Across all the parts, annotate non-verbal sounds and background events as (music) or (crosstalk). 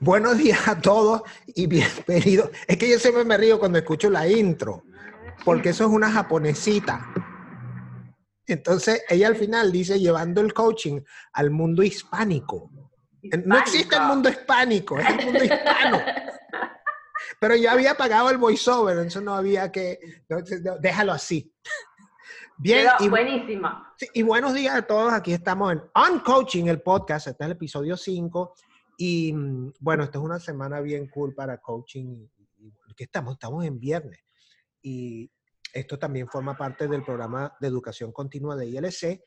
Buenos días a todos y bienvenidos. Es que yo siempre me río cuando escucho la intro, porque eso es una japonesita. Entonces, ella al final dice llevando el coaching al mundo hispánico. No existe el mundo hispánico, es el mundo hispano. (laughs) Pero yo había pagado el voiceover, entonces no había que... déjalo así. Bien. y, buenísima. y buenos días a todos. Aquí estamos en On Coaching, el podcast. Este es el episodio 5. Y mm, bueno, esta es una semana bien cool para coaching. Que estamos, estamos en viernes. Y esto también forma parte del programa de educación continua de ILC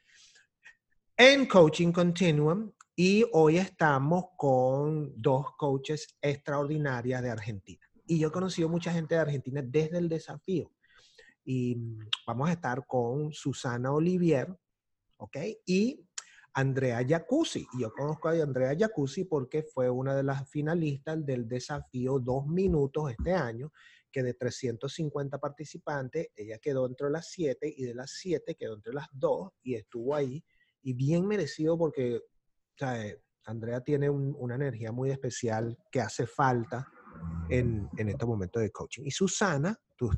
en Coaching Continuum. Y hoy estamos con dos coaches extraordinarias de Argentina. Y yo he conocido mucha gente de Argentina desde el desafío. Y mm, vamos a estar con Susana Olivier, ¿ok? Y Andrea Jacuzzi. Y yo conozco a Andrea Jacuzzi porque fue una de las finalistas del desafío Dos Minutos este año, que de 350 participantes, ella quedó entre las 7 y de las 7 quedó entre las 2 y estuvo ahí. Y bien merecido porque o sea, Andrea tiene una energía muy especial que hace falta en, en estos momentos de coaching. Y Susana,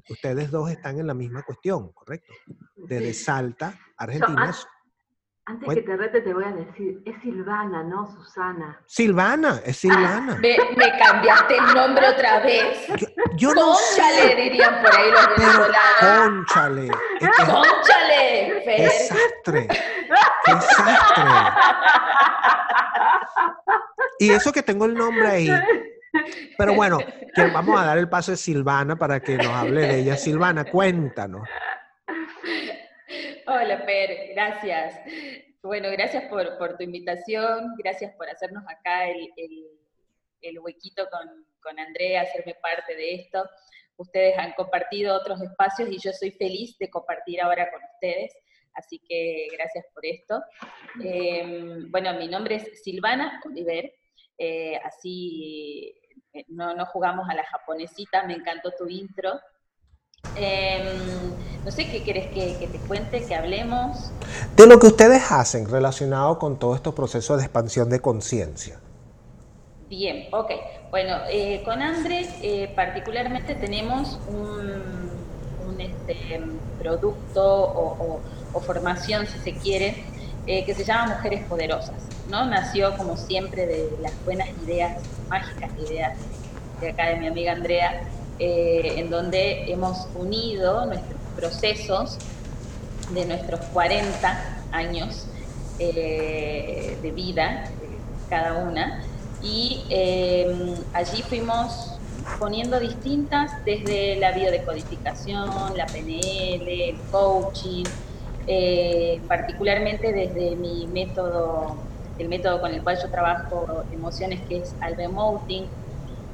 ustedes dos están en la misma cuestión, ¿correcto? Desde Salta, Argentina. Antes que te rete te voy a decir, es Silvana, no Susana. Silvana, es Silvana. me, cambiaste el nombre otra vez. Yo, no sé. dirían por ahí los venezolanos. Conchale. Conchale. Qué desastre. Qué desastre. Y eso que tengo el nombre ahí. Pero bueno, que vamos a dar el paso a Silvana para que nos hable de ella. Silvana, cuéntanos. Hola, Per, gracias. Bueno, gracias por, tu invitación, gracias por hacernos acá el, huequito con, Andrea, hacerme parte de esto. Ustedes han compartido otros espacios y yo soy feliz de compartir ahora con ustedes, así que gracias por esto. Em, bueno, mi nombre es Silvana Oliver, eh, así eh, no, no jugamos a la japonesita, me encantó tu intro. Em, no sé qué quieres que, te cuente, que hablemos. De lo que ustedes hacen relacionado con todo estos procesos de expansión de conciencia. Bien, ok. Bueno, eh, con Andrés eh, particularmente tenemos un, este, producto o, formación, si se quiere, eh, que se llama Mujeres Poderosas. ¿no? Nació como siempre de las buenas ideas, mágicas ideas de acá de mi amiga Andrea, en donde hemos unido nuestros procesos de nuestros 40 años eh, de vida, cada una, y eh, allí fuimos poniendo distintas desde la biodecodificación, la PNL, el coaching, eh, particularmente desde mi método, el método con el cual yo trabajo emociones, que es el remoting,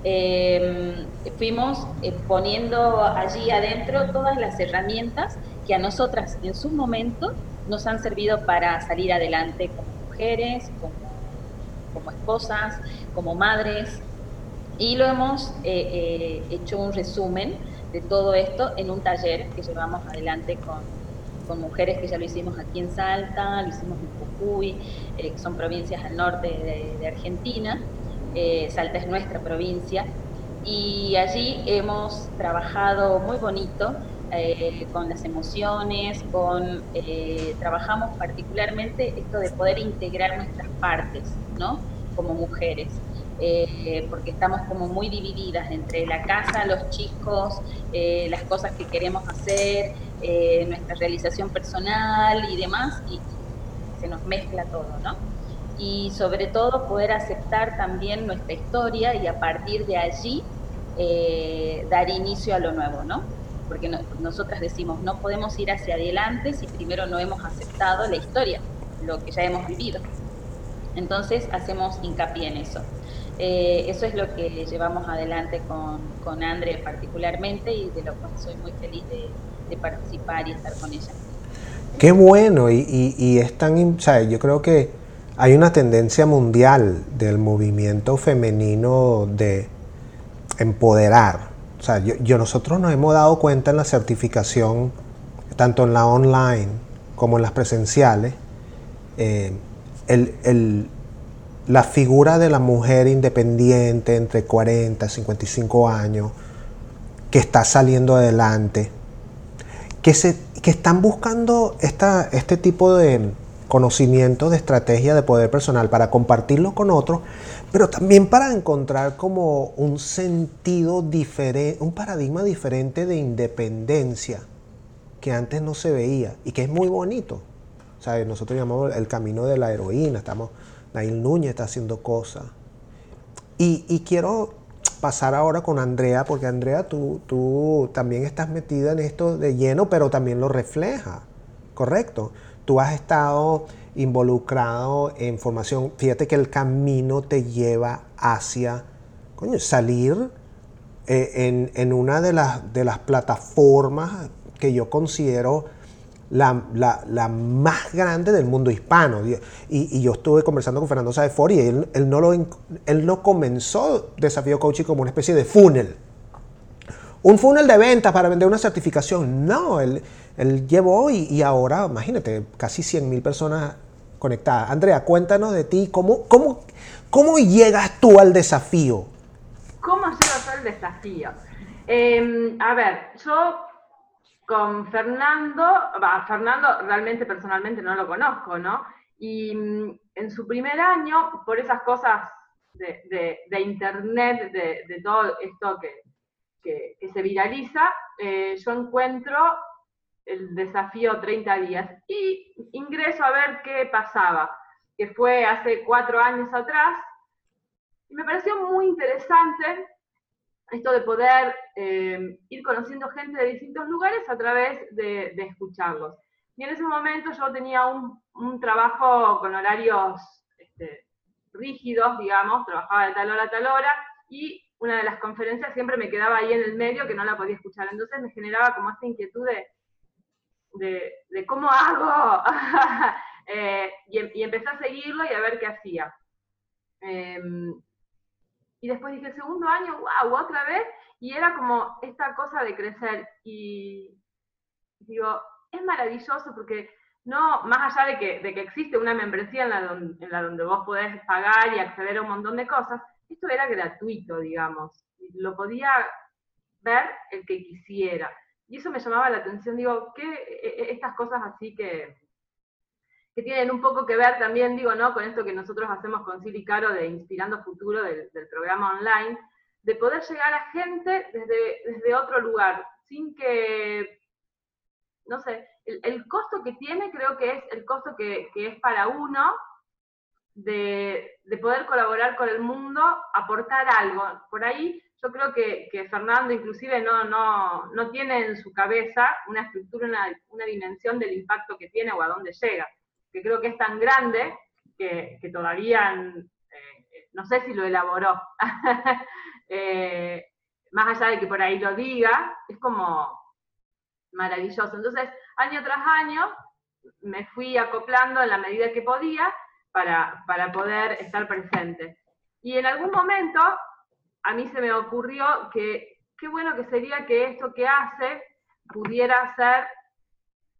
eh, fuimos eh, poniendo allí adentro todas las herramientas que a nosotras en su momento nos han servido para salir adelante como mujeres, como, esposas, como madres, y lo hemos eh, hecho un resumen de todo esto en un taller que llevamos adelante con, con mujeres que ya lo hicimos aquí en Salta, lo hicimos en Jujuy, que son provincias al norte de Argentina, eh, Salta es nuestra provincia, y allí hemos trabajado muy bonito eh, con las emociones, con eh, trabajamos particularmente esto de poder integrar nuestras partes, ¿no? Como mujeres. porque estamos como muy divididas entre la casa, los chicos, las cosas que queremos hacer, nuestra realización personal y demás, y se nos mezcla todo, ¿no? Y sobre todo poder aceptar también nuestra historia y a partir de allí eh, dar inicio a lo nuevo, ¿no? Porque nosotras decimos, no podemos ir hacia adelante si primero no hemos aceptado la historia, lo que ya hemos vivido. Entonces hacemos hincapié en eso. Eh, eso es lo que llevamos adelante con, con Andre particularmente y de lo cual soy muy feliz de, participar y estar con ella. Qué bueno, y, y, es tan, o sea, yo creo que hay una tendencia mundial del movimiento femenino de empoderar. O sea, yo, nosotros nos hemos dado cuenta en la certificación, tanto en la online como en las presenciales, eh, el, la figura de la mujer independiente entre 40 y 55 años que está saliendo adelante, que, se, que están buscando esta, este tipo de conocimiento, de estrategia de poder personal para compartirlo con otros, pero también para encontrar como un sentido diferente, un paradigma diferente de independencia que antes no se veía y que es muy bonito. ¿Sabes? Nosotros llamamos el camino de la heroína, estamos Nail Núñez está haciendo cosas. Y, quiero pasar ahora con Andrea, porque Andrea, tú, tú también estás metida en esto de lleno, pero también lo refleja, ¿correcto? Tú has estado involucrado en formación. Fíjate que el camino te lleva hacia salir eh, en, una de las, de las plataformas que yo considero la, la, más grande del mundo hispano. Y, yo estuve conversando con Fernando Saefor y él, él, no lo, él no comenzó Desafío Coaching como una especie de funnel. Un funnel de ventas para vender una certificación. No, él, él llevó y, y, ahora, imagínate, casi 100 mil personas conectadas. Andrea, cuéntanos de ti, ¿cómo, cómo, cómo llegas tú al desafío? ¿Cómo llegas al desafío? Em, a ver, yo con Fernando, va, Fernando realmente personalmente no lo conozco, ¿no? Y mm, en su primer año, por esas cosas de, internet, de, todo esto que, se viraliza, eh, yo encuentro el desafío 30 días y ingreso a ver qué pasaba, que fue hace cuatro años atrás, y me pareció muy interesante esto de poder eh, ir conociendo gente de distintos lugares a través de, escucharlos. Y en ese momento yo tenía un, trabajo con horarios este, rígidos, digamos, trabajaba de tal hora a tal hora, y una de las conferencias siempre me quedaba ahí en el medio que no la podía escuchar. Entonces me generaba como esta inquietud de, de, cómo hago. (laughs) Eh, y, empecé a seguirlo y a ver qué hacía. Em, y después dije, segundo año, wow, otra vez. Y era como esta cosa de crecer. Y digo, es maravilloso porque no, más allá de que, de que existe una membresía en la, donde, en la donde vos podés pagar y acceder a un montón de cosas, esto era gratuito, digamos. Lo podía ver el que quisiera. Y eso me llamaba la atención. Digo, ¿qué, e, estas cosas así que, que tienen un poco que ver también, digo, ¿no? Con esto que nosotros hacemos con Sili Caro de Inspirando Futuro del, programa online, de poder llegar a gente desde, desde otro lugar, sin que, no sé, el, costo que tiene creo que es el costo que, es para uno de, poder colaborar con el mundo, aportar algo. Por ahí yo creo que, Fernando inclusive no, no, no, tiene en su cabeza una estructura, una, una dimensión del impacto que tiene o a dónde llega que creo que es tan grande que, todavía eh, no sé si lo elaboró. (laughs) Eh, más allá de que por ahí lo diga, es como maravilloso. Entonces, año tras año, me fui acoplando en la medida que podía para, poder estar presente. Y en algún momento, a mí se me ocurrió que qué bueno que sería que esto que hace pudiera ser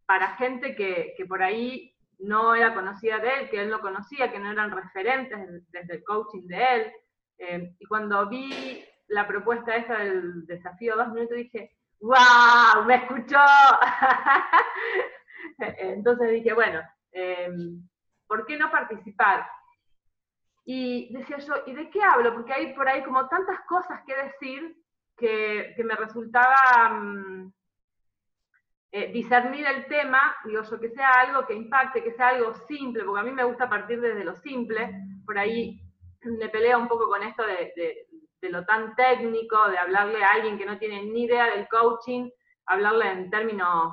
para gente que, que por ahí no era conocida de él, que él no conocía, que no eran referentes desde el coaching de él. Eh, y cuando vi la propuesta esa del desafío dos minutos, dije, ¡wow! ¡Me escuchó! (laughs) Entonces dije, bueno, em, ¿por qué no participar? Y decía yo, ¿y de qué hablo? Porque hay por ahí como tantas cosas que decir que, me resultaba... Mm, eh, discernir el tema, digo yo, que sea algo que impacte, que sea algo simple, porque a mí me gusta partir desde lo simple, por ahí me pelea un poco con esto de, lo tan técnico, de hablarle a alguien que no tiene ni idea del coaching, hablarle en términos,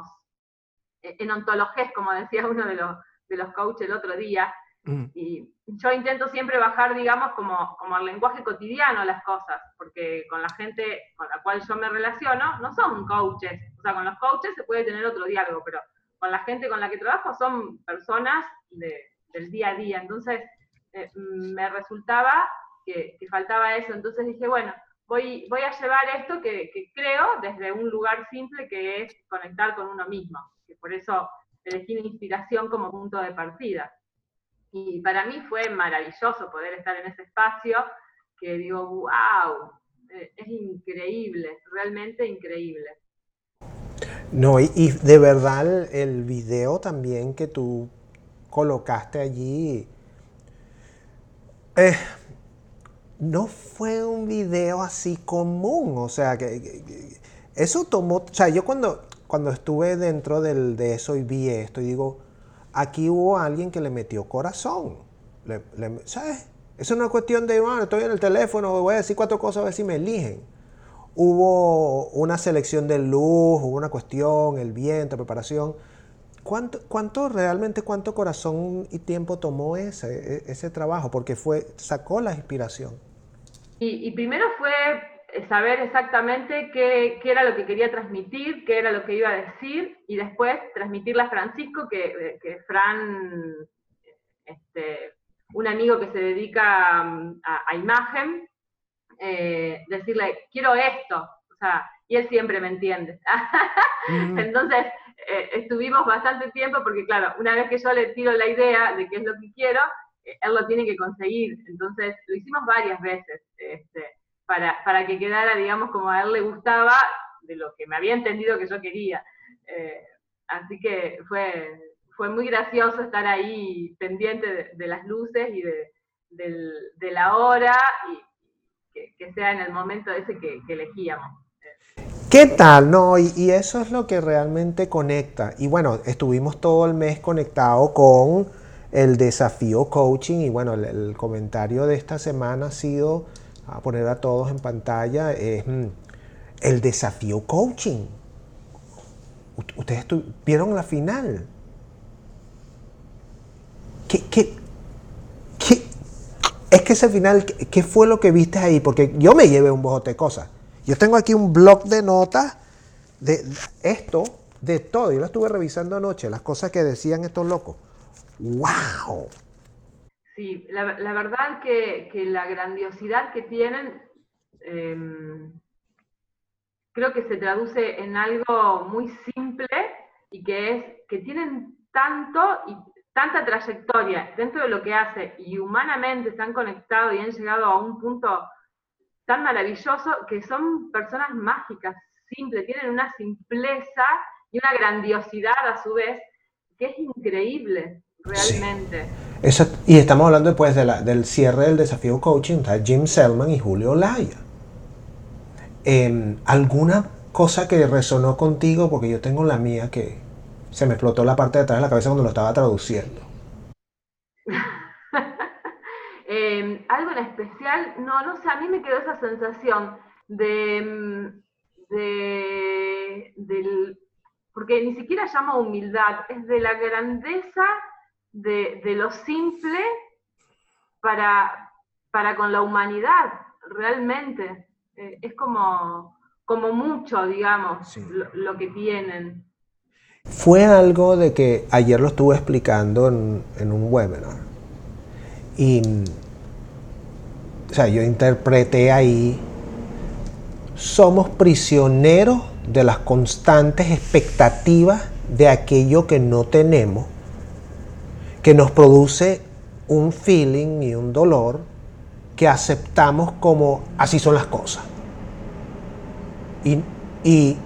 eh, en ontologés, como decía uno de los, de los coaches el otro día, Mm. Y yo intento siempre bajar, digamos, como, como al lenguaje cotidiano las cosas, porque con la gente con la cual yo me relaciono no son coaches. O sea, con los coaches se puede tener otro diálogo, pero con la gente con la que trabajo son personas del día a día. Entonces, eh, me resultaba que, faltaba eso. Entonces dije, bueno, voy, voy a llevar esto que, que creo desde un lugar simple que es conectar con uno mismo. Que por eso elegí la inspiración como punto de partida. Y para mí fue maravilloso poder estar en ese espacio que digo, wow, eh, es increíble, realmente increíble. No, y, de verdad el video también que tú colocaste allí, eh, no fue un video así común, o sea, que, eso tomó, o sea, yo cuando, cuando estuve dentro del, de eso y vi esto, digo, aquí hubo alguien que le metió corazón. ¿Sabes? Es una cuestión de, bueno, estoy en el teléfono, voy a decir cuatro cosas a ver si me eligen. Hubo una selección de luz, hubo una cuestión, el viento, preparación. ¿Cuánto, cuánto realmente, cuánto corazón y tiempo tomó ese, e, ese trabajo? Porque fue, sacó la inspiración. y primero fue saber exactamente qué, era lo que quería transmitir, qué era lo que iba a decir, y después transmitirle a Francisco, que, Fran, este, un amigo que se dedica a, imagen, eh, decirle, quiero esto, o sea, y él siempre me entiende. Mm. (laughs) Entonces, eh, estuvimos bastante tiempo, porque claro, una vez que yo le tiro la idea de qué es lo que quiero, eh, él lo tiene que conseguir. Entonces, lo hicimos varias veces. Este, para, para que quedara, digamos, como a él le gustaba, de lo que me había entendido que yo quería. Eh, así que fue, fue muy gracioso estar ahí pendiente de, las luces y de, la hora y que, sea en el momento ese que, elegíamos. ¿Qué tal? No, y, eso es lo que realmente conecta. Y bueno, estuvimos todo el mes conectado con el desafío coaching y bueno, el comentario de esta semana ha sido a poner a todos en pantalla, es mm, el desafío coaching. Ustedes vieron la final. ¿Qué, qué, qué? Es que ese final, ¿qué fue lo que viste ahí? Porque yo me llevé un bojote de cosas. Yo tengo aquí un blog de notas de esto, de todo. Yo lo estuve revisando anoche, las cosas que decían estos locos. ¡Wow! Sí, la, verdad que, la grandiosidad que tienen em, creo que se traduce en algo muy simple y que es que tienen tanto y tanta trayectoria dentro de lo que hace y humanamente se han conectado y han llegado a un punto tan maravilloso que son personas mágicas, simples, tienen una simpleza y una grandiosidad a su vez que es increíble, realmente y estamos hablando después de del cierre del desafío coaching, está Jim Selman y Julio Laya. Em, ¿Alguna cosa que resonó contigo? Porque yo tengo la mía que se me explotó la parte de atrás de la cabeza cuando lo estaba traduciendo. (laughs) Em, algo en especial, no, no sé, a mí me quedó esa sensación de, em, de del, porque ni siquiera llama humildad, es de la grandeza de, lo simple para, para con la humanidad, realmente. Eh, es como, como mucho, digamos, lo, que tienen. Fue algo de que ayer lo estuve explicando en, en un webinar. Y, o sea, yo interpreté ahí, somos prisioneros de las constantes expectativas de aquello que no tenemos que nos produce un feeling y un dolor que aceptamos como así son las cosas. Y,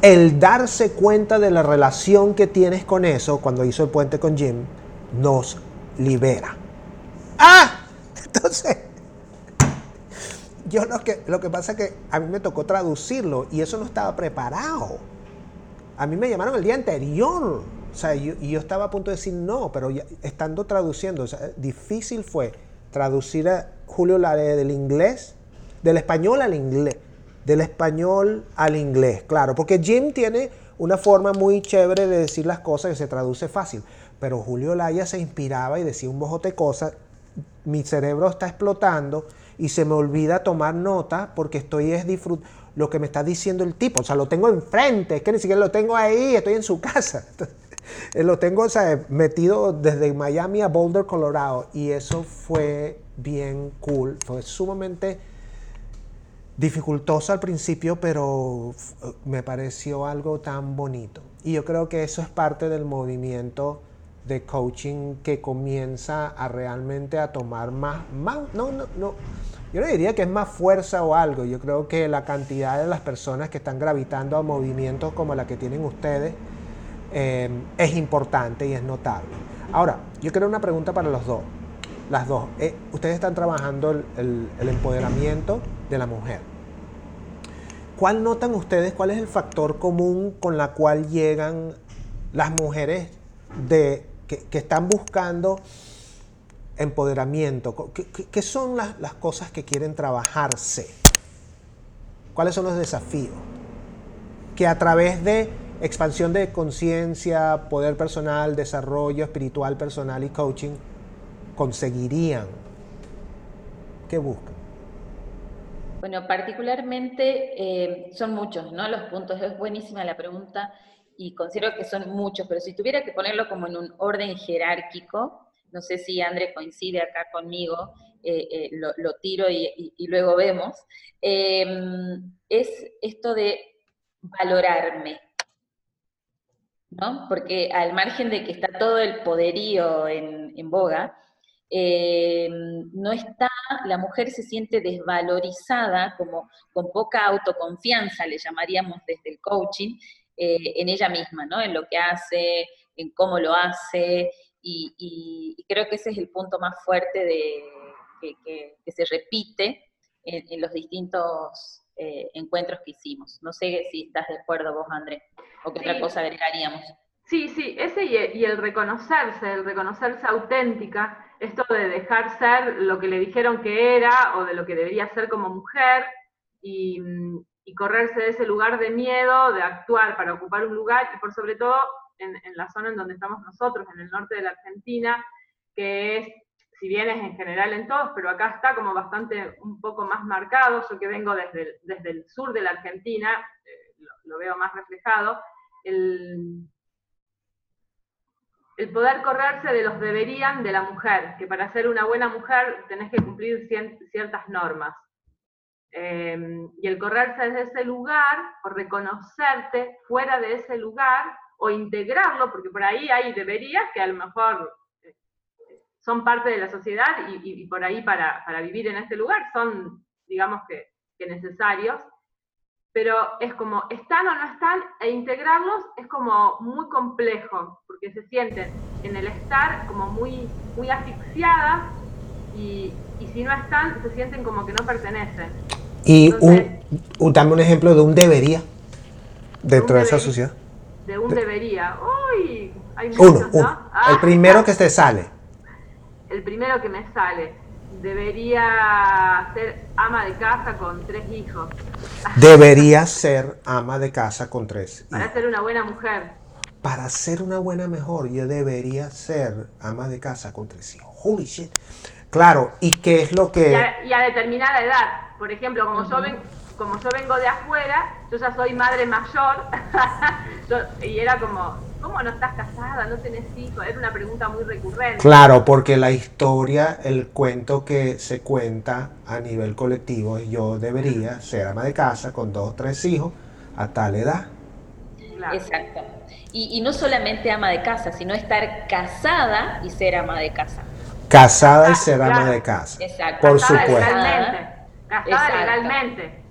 el darse cuenta de la relación que tienes con eso, cuando hizo el puente con Jim, nos libera. ¡Ah! (laughs) Entonces, yo lo que, lo que pasa es que a mí me tocó traducirlo y eso no estaba preparado. A mí me llamaron el día anterior o sea, yo, yo estaba a punto de decir no, pero estando traduciendo, difícil fue traducir a Julio Lare del inglés, del español al inglés, del español al inglés, claro, porque Jim tiene una forma muy chévere de decir las cosas que se traduce fácil, pero Julio Laya se inspiraba y decía un bojote cosas, mi cerebro está explotando y se me olvida tomar nota porque estoy es disfrutando lo que me está diciendo el tipo, o sea, lo tengo enfrente, es que ni siquiera lo tengo ahí, estoy en su casa. Eh, lo tengo metido desde Miami a Boulder, Colorado, y eso fue bien cool, fue sumamente dificultoso al principio, pero me pareció algo tan bonito. Y yo creo que eso es parte del movimiento de coaching que comienza a realmente a tomar más, más no, no, no, yo no diría que es más fuerza o algo, yo creo que la cantidad de las personas que están gravitando a movimientos como la que tienen ustedes eh, es importante y es notable. Ahora, yo quiero una pregunta para los dos, las dos. Eh, ustedes están trabajando el, empoderamiento de la mujer. ¿Cuál notan ustedes, cuál es el factor común con la cual llegan las mujeres de, que, están buscando empoderamiento? ¿Qué, son las, cosas que quieren trabajarse? ¿Cuáles son los desafíos? Que a través de expansión de conciencia, poder personal, desarrollo espiritual personal y coaching, conseguirían. ¿Qué buscan? Bueno, particularmente eh, son muchos, ¿no? Los puntos. Es buenísima la pregunta y considero que son muchos, pero si tuviera que ponerlo como en un orden jerárquico, no sé si André coincide acá conmigo, eh, eh, lo, tiro y, luego vemos, em, es esto de valorarme, ¿no? Porque al margen de que está todo el poderío en, en boga, eh, no está, la mujer se siente desvalorizada, como con poca autoconfianza, le llamaríamos desde el coaching, eh, en ella misma, ¿no? En lo que hace, en cómo lo hace, y, creo que ese es el punto más fuerte de, que, se repite en, los distintos eh, encuentros que hicimos. No sé si estás de acuerdo vos, André, o qué otra cosa agregaríamos. Sí, sí, ese y el reconocerse, el reconocerse auténtica, esto de dejar ser lo que le dijeron que era o de lo que debería ser como mujer y, correrse de ese lugar de miedo, de actuar para ocupar un lugar y por sobre todo en, la zona en donde estamos nosotros, en el norte de la Argentina, que es, si bien es en general en todos, pero acá está como bastante un poco más marcado, yo que vengo desde el, desde el sur de la Argentina, eh, lo, veo más reflejado, el, el poder correrse de los deberían de la mujer, que para ser una buena mujer tenés que cumplir ciertas normas. Em, y el correrse desde ese lugar, o reconocerte fuera de ese lugar, o integrarlo, porque por ahí hay deberías que a lo mejor son parte de la sociedad y, por ahí para, vivir en este lugar son, digamos que necesarios, pero es como, están o no están, e integrarlos es como muy complejo, porque se sienten en el estar como muy, muy asfixiadas y, si no están, se sienten como que no pertenecen. Y un, dame un ejemplo de un debería dentro de, esa sociedad. De un debería. Uy, hay muchos, uno, ¿no? el ah. primero (laughs) que te sale. El primero que me sale debería ser ama de casa con tres hijos. (laughs) Debería ser ama de casa con tres hijos. Para ser una buena mujer. Para ser una buena mejor, yo debería ser ama de casa con tres hijos. Holy shit. Claro, ¿y qué es lo que...? Y a, determinada edad. Por ejemplo, como, yo como yo vengo de afuera, yo ya soy madre mayor, (laughs) y era como, ¿cómo no estás casada? ¿No tenés hijos? Era una pregunta muy recurrente. Claro, porque la historia, el cuento que se cuenta a nivel colectivo es yo debería ser ama de casa con dos o tres hijos a tal edad. Exacto. Y, no solamente ama de casa, sino estar casada y ser ama de casa. Casada y ser ama de casa. Exacto. Por supuesto. Legalmente. Casada legalmente.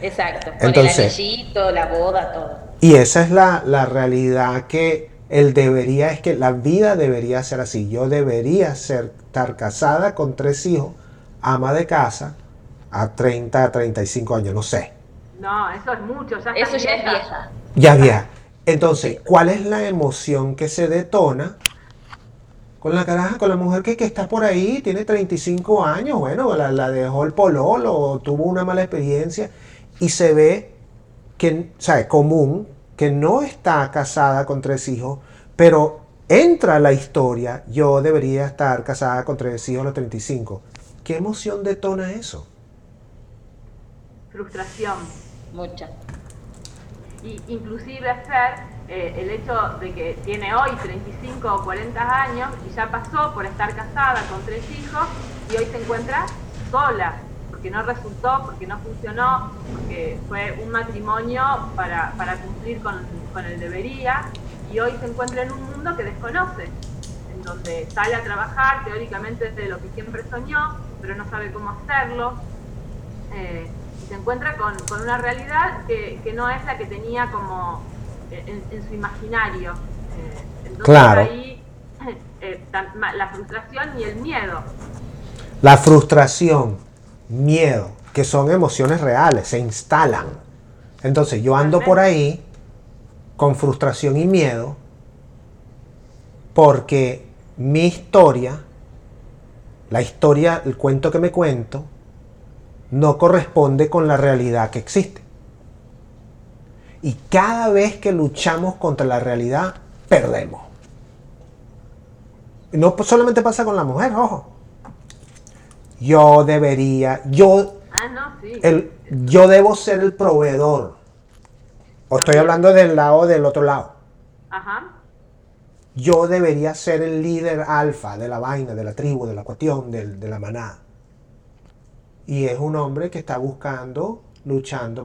Exacto. Con Entonces, el anillito, la boda, todo. Y esa es la, realidad que él debería, es que la vida debería ser así. Yo debería ser, estar casada con tres hijos, ama de casa, a 30, a 35 años, no sé. No, eso es mucho, ya Eso ya es vieja. Ya es vieja. Entonces, ¿cuál es la emoción que se detona con la caraja, con la mujer que, que está por ahí, tiene 35 años, bueno, la, la dejó el pololo, tuvo una mala experiencia y se ve que, o sea, común, que no está casada con tres hijos, pero entra a la historia, yo debería estar casada con tres hijos a los 35. ¿Qué emoción detona eso? Frustración. Mucha. Y inclusive hacer eh, el hecho de que tiene hoy 35 o 40 años y ya pasó por estar casada con tres hijos y hoy se encuentra sola, porque no resultó, porque no funcionó, porque fue un matrimonio para, para cumplir con, con el debería y hoy se encuentra en un mundo que desconoce, en donde sale a trabajar teóricamente de lo que siempre soñó, pero no sabe cómo hacerlo. Eh, y se encuentra con, con una realidad que, que, no es la que tenía como en, en su imaginario. Eh, entonces Claro. ahí eh, ma- la frustración y el miedo. La frustración, miedo, que son emociones reales, se instalan. Entonces yo ando por ahí con frustración y miedo porque mi historia, la historia, el cuento que me cuento, no corresponde con la realidad que existe. Y cada vez que luchamos contra la realidad, perdemos. No solamente pasa con la mujer, ojo. Yo debería, yo, Ah, no, sí. el, yo debo ser el proveedor. O estoy hablando del lado del otro lado. Ajá. Yo debería ser el líder alfa de la vaina, de la tribu, de la cuestión, del- de, la manada. Y es un hombre que está buscando, luchando